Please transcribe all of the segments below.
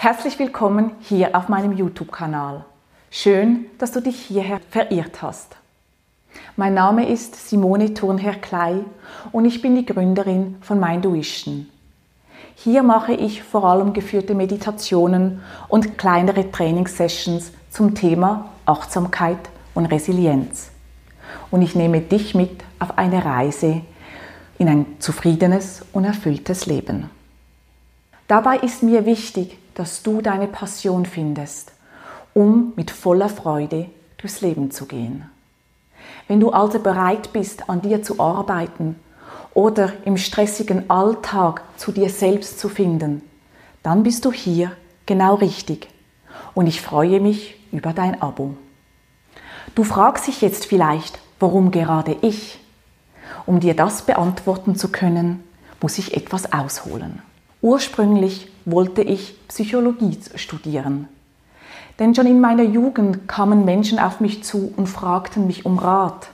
Herzlich willkommen hier auf meinem YouTube-Kanal. Schön, dass du dich hierher verirrt hast. Mein Name ist Simone Thurnherr-Klei und ich bin die Gründerin von Minduition. Hier mache ich vor allem geführte Meditationen und kleinere Trainingssessions zum Thema Achtsamkeit und Resilienz. Und ich nehme dich mit auf eine Reise in ein zufriedenes und erfülltes Leben. Dabei ist mir wichtig, dass du deine Passion findest, um mit voller Freude durchs Leben zu gehen. Wenn du also bereit bist, an dir zu arbeiten oder im stressigen Alltag zu dir selbst zu finden, dann bist du hier genau richtig. Und ich freue mich über dein Abo. Du fragst dich jetzt vielleicht, warum gerade ich? Um dir das beantworten zu können, muss ich etwas ausholen. Ursprünglich wollte ich Psychologie studieren. Denn schon in meiner Jugend kamen Menschen auf mich zu und fragten mich um Rat.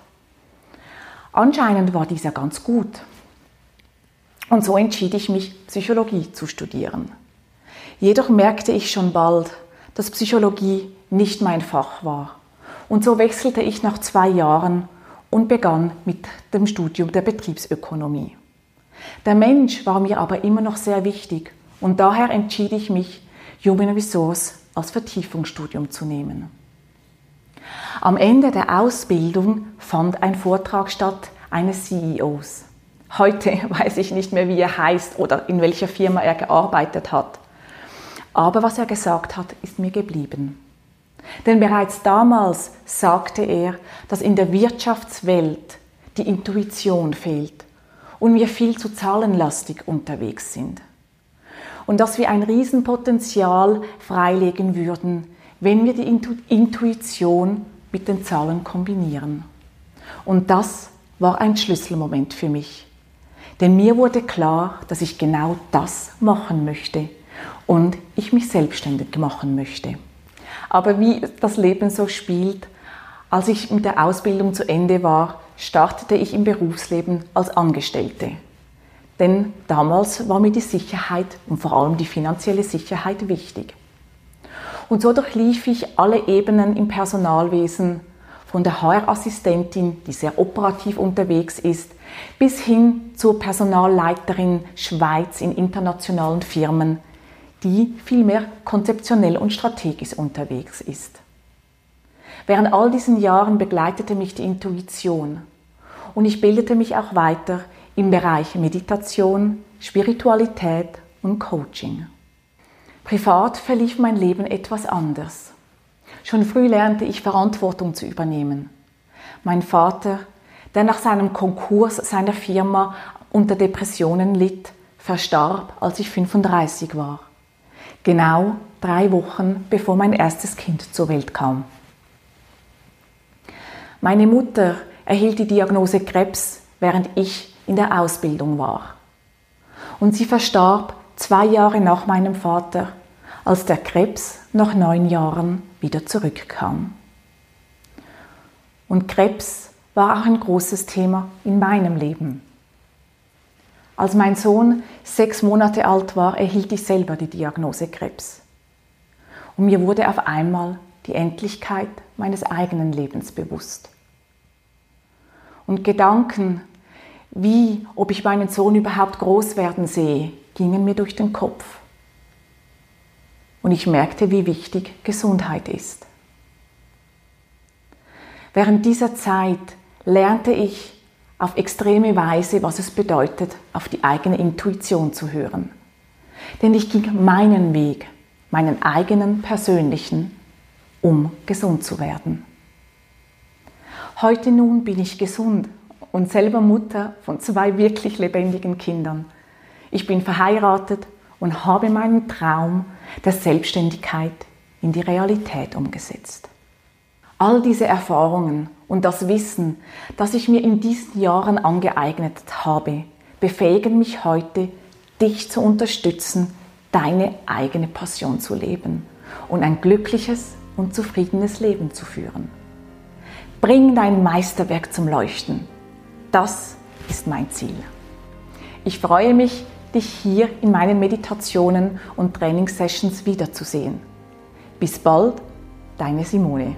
Anscheinend war dieser ganz gut. Und so entschied ich mich, Psychologie zu studieren. Jedoch merkte ich schon bald, dass Psychologie nicht mein Fach war. Und so wechselte ich nach zwei Jahren und begann mit dem Studium der Betriebsökonomie. Der Mensch war mir aber immer noch sehr wichtig und daher entschied ich mich, Human Resource als Vertiefungsstudium zu nehmen. Am Ende der Ausbildung fand ein Vortrag statt eines CEOs. Heute weiß ich nicht mehr, wie er heißt oder in welcher Firma er gearbeitet hat. Aber was er gesagt hat, ist mir geblieben. Denn bereits damals sagte er, dass in der Wirtschaftswelt die Intuition fehlt und wir viel zu zahlenlastig unterwegs sind und dass wir ein Riesenpotenzial freilegen würden, wenn wir die Intuition mit den Zahlen kombinieren. Und das war ein Schlüsselmoment für mich. Denn mir wurde klar, dass ich genau das machen möchte und ich mich selbstständig machen möchte. Aber wie das Leben so spielt, als ich mit der Ausbildung zu Ende war, startete ich im Berufsleben als Angestellte. Denn damals war mir die Sicherheit und vor allem die finanzielle Sicherheit wichtig. Und so durchlief ich alle Ebenen im Personalwesen, von der HR-Assistentin, die sehr operativ unterwegs ist, bis hin zur Personalleiterin Schweiz in internationalen Firmen, die vielmehr konzeptionell und strategisch unterwegs ist. Während all diesen Jahren begleitete mich die Intuition und ich bildete mich auch weiter im Bereich Meditation, Spiritualität und Coaching. Privat verlief mein Leben etwas anders. Schon früh lernte ich Verantwortung zu übernehmen. Mein Vater, der nach seinem Konkurs seiner Firma unter Depressionen litt, verstarb, als ich 35 war. Genau drei Wochen bevor mein erstes Kind zur Welt kam. Meine Mutter erhielt die Diagnose Krebs, während ich in der Ausbildung war. Und sie verstarb zwei Jahre nach meinem Vater, als der Krebs nach neun Jahren wieder zurückkam. Und Krebs war auch ein großes Thema in meinem Leben. Als mein Sohn sechs Monate alt war, erhielt ich selber die Diagnose Krebs. Und mir wurde auf einmal die Endlichkeit meines eigenen Lebens bewusst. Und Gedanken wie, ob ich meinen Sohn überhaupt groß werden sehe, gingen mir durch den Kopf. Und ich merkte, wie wichtig Gesundheit ist. Während dieser Zeit lernte ich auf extreme Weise, was es bedeutet, auf die eigene Intuition zu hören. Denn ich ging meinen Weg, meinen eigenen persönlichen, um gesund zu werden. Heute nun bin ich gesund und selber Mutter von zwei wirklich lebendigen Kindern. Ich bin verheiratet und habe meinen Traum der Selbstständigkeit in die Realität umgesetzt. All diese Erfahrungen und das Wissen, das ich mir in diesen Jahren angeeignet habe, befähigen mich heute, dich zu unterstützen, deine eigene Passion zu leben und ein glückliches und zufriedenes Leben zu führen. Bring dein Meisterwerk zum Leuchten das ist mein Ziel. Ich freue mich, dich hier in meinen Meditationen und Trainingssessions wiederzusehen. Bis bald, deine Simone.